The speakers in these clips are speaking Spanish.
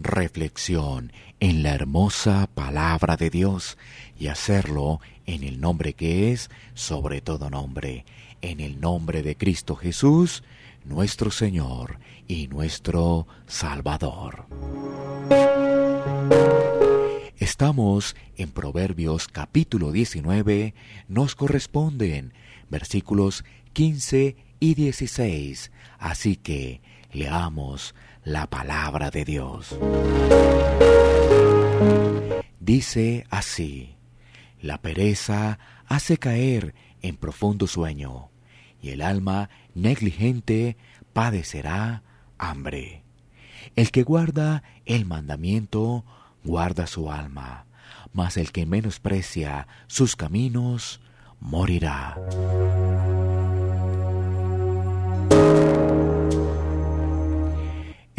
reflexión en la hermosa palabra de Dios y hacerlo en el nombre que es sobre todo nombre, en el nombre de Cristo Jesús, nuestro Señor y nuestro Salvador. Estamos en Proverbios capítulo 19, nos corresponden versículos 15 y 16, así que leamos la palabra de Dios. Dice así, la pereza hace caer en profundo sueño, y el alma negligente padecerá hambre. El que guarda el mandamiento, guarda su alma, mas el que menosprecia sus caminos, morirá.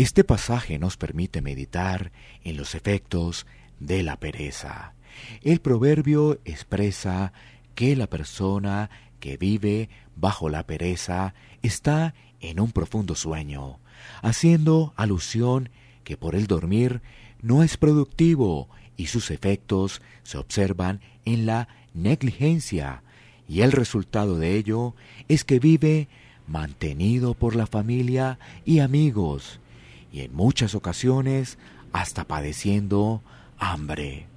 Este pasaje nos permite meditar en los efectos de la pereza. El proverbio expresa que la persona que vive bajo la pereza está en un profundo sueño, haciendo alusión que por el dormir no es productivo y sus efectos se observan en la negligencia, y el resultado de ello es que vive mantenido por la familia y amigos, y en muchas ocasiones hasta padeciendo hambre.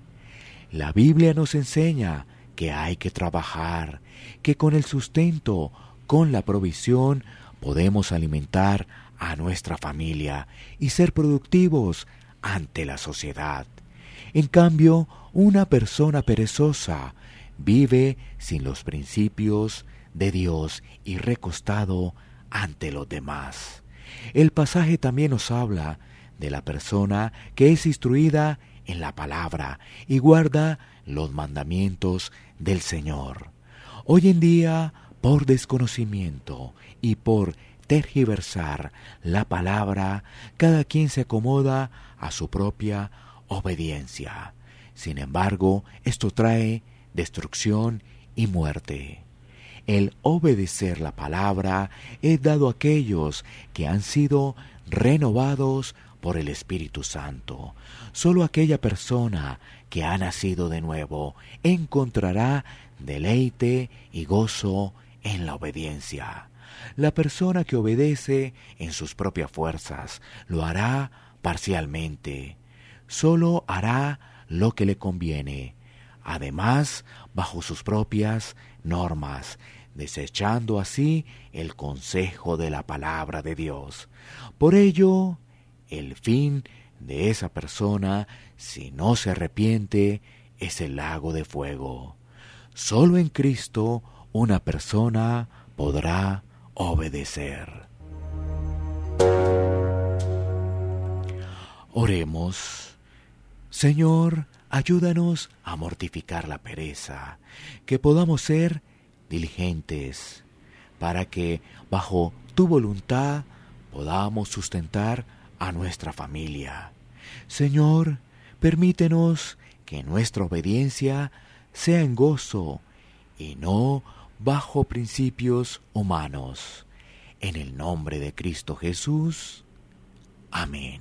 La Biblia nos enseña que hay que trabajar, que con el sustento, con la provisión, podemos alimentar a nuestra familia y ser productivos ante la sociedad. En cambio, una persona perezosa vive sin los principios de Dios y recostado ante los demás. El pasaje también nos habla de la persona que es instruida en la palabra y guarda los mandamientos del Señor. Hoy en día, por desconocimiento y por tergiversar la palabra, cada quien se acomoda a su propia obediencia. Sin embargo, esto trae destrucción y muerte. El obedecer la palabra es dado a aquellos que han sido renovados por el Espíritu Santo. Solo aquella persona que ha nacido de nuevo encontrará deleite y gozo en la obediencia. La persona que obedece en sus propias fuerzas lo hará parcialmente. Solo hará lo que le conviene además bajo sus propias normas, desechando así el consejo de la palabra de Dios. Por ello, el fin de esa persona, si no se arrepiente, es el lago de fuego. Solo en Cristo una persona podrá obedecer. Oremos. Señor, Ayúdanos a mortificar la pereza, que podamos ser diligentes, para que bajo tu voluntad podamos sustentar a nuestra familia. Señor, permítenos que nuestra obediencia sea en gozo y no bajo principios humanos. En el nombre de Cristo Jesús. Amén.